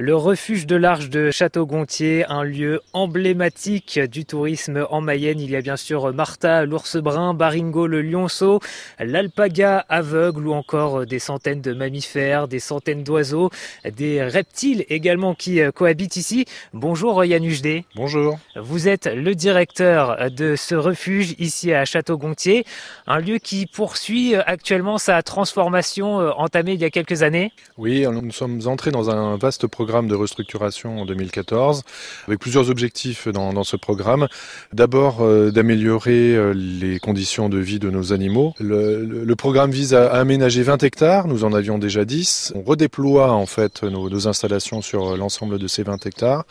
Le refuge de l'Arche de Château-Gontier, un lieu emblématique du tourisme en Mayenne. Il y a bien sûr Martha, l'ours brun, Baringo, le lionceau, l'alpaga aveugle ou encore des centaines de mammifères, des centaines d'oiseaux, des reptiles également qui cohabitent ici. Bonjour Yann D. Bonjour. Vous êtes le directeur de ce refuge ici à Château-Gontier, un lieu qui poursuit actuellement sa transformation entamée il y a quelques années. Oui, nous sommes entrés dans un vaste programme programme de restructuration en 2014, avec plusieurs objectifs dans, ce programme. D'abord, euh, d'améliorer euh, les conditions de vie de nos animaux. Le, programme vise à, aménager 20 hectares, nous en avions déjà 10. On redéploie en fait nos, installations sur l'ensemble de ces 20 hectares.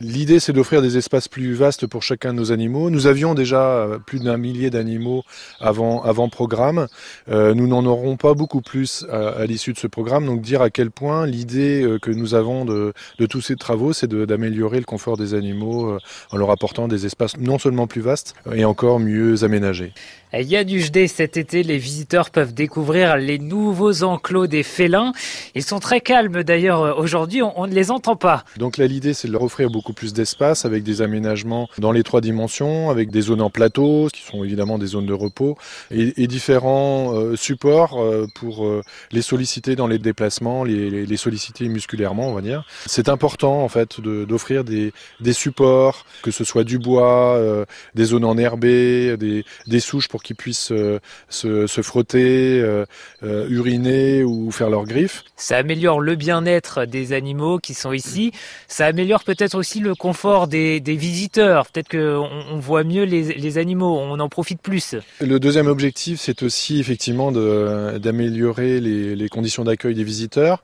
L'idée, c'est d'offrir des espaces plus vastes pour chacun de nos animaux. Nous avions déjà euh, plus d'un millier d'animaux avant, avant programme. Euh, nous n'en aurons pas beaucoup plus à, à l'issue de ce programme, donc dire à quel point l'idée que nous avons de, tous ces travaux, c'est d'améliorer le confort des animaux euh, en leur apportant des espaces non seulement plus vastes et encore mieux aménagés. Il y a du JD cet été, les visiteurs peuvent découvrir les nouveaux enclos des félins. Ils sont très calmes d'ailleurs euh, aujourd'hui, on, ne les entend pas. Donc là l'idée c'est de leur offrir beaucoup plus d'espace avec des aménagements dans les trois dimensions, avec des zones en plateau, qui sont évidemment des zones de repos, et, différents euh, supports pour les solliciter dans les déplacements, les, solliciter musculairement on va dire. C'est important en fait d'offrir des, supports, que ce soit du bois, euh, des zones enherbées, des, des souches pour qu'ils puissent euh, se, se, frotter, euh, uriner ou faire leurs griffes. Ça améliore le bien-être des animaux qui sont ici. Ça améliore peut-être aussi le confort des, des visiteurs. Peut-être qu'on on voit mieux les, les, animaux, on en profite plus. Le deuxième objectif, c'est aussi effectivement d'améliorer les, les, conditions d'accueil des visiteurs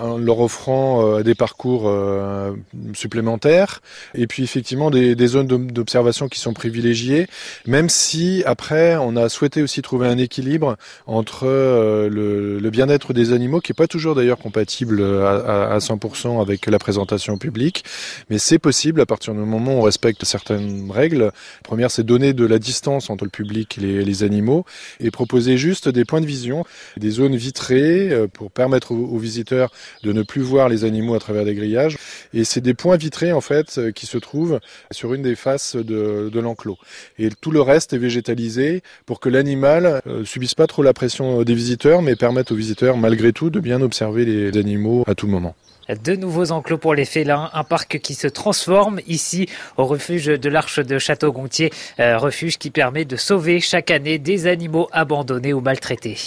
en leur offrant euh, des parcours euh, supplémentaires et puis effectivement des, des zones d'observation qui sont privilégiées, même si après on a souhaité aussi trouver un équilibre entre euh, le, bien-être des animaux qui est pas toujours d'ailleurs compatible à, à, 100% avec la présentation publique, mais c'est possible à partir du moment où on respecte certaines règles. La première, c'est donner de la distance entre le public et les, animaux et proposer juste des points de vision, des zones vitrées pour permettre aux visiteurs de ne plus voir les animaux à travers des grillages. Et c'est des points vitrés en fait euh, qui se trouvent sur une des faces de, l'enclos. Et tout le reste est végétalisé pour que l'animal euh, subisse pas trop la pression des visiteurs, mais permette aux visiteurs malgré tout de bien observer les animaux à tout moment. De nouveaux enclos pour les félins, un parc qui se transforme ici au refuge de l'Arche de Château-Gontier, euh, refuge qui permet de sauver chaque année des animaux abandonnés ou maltraités.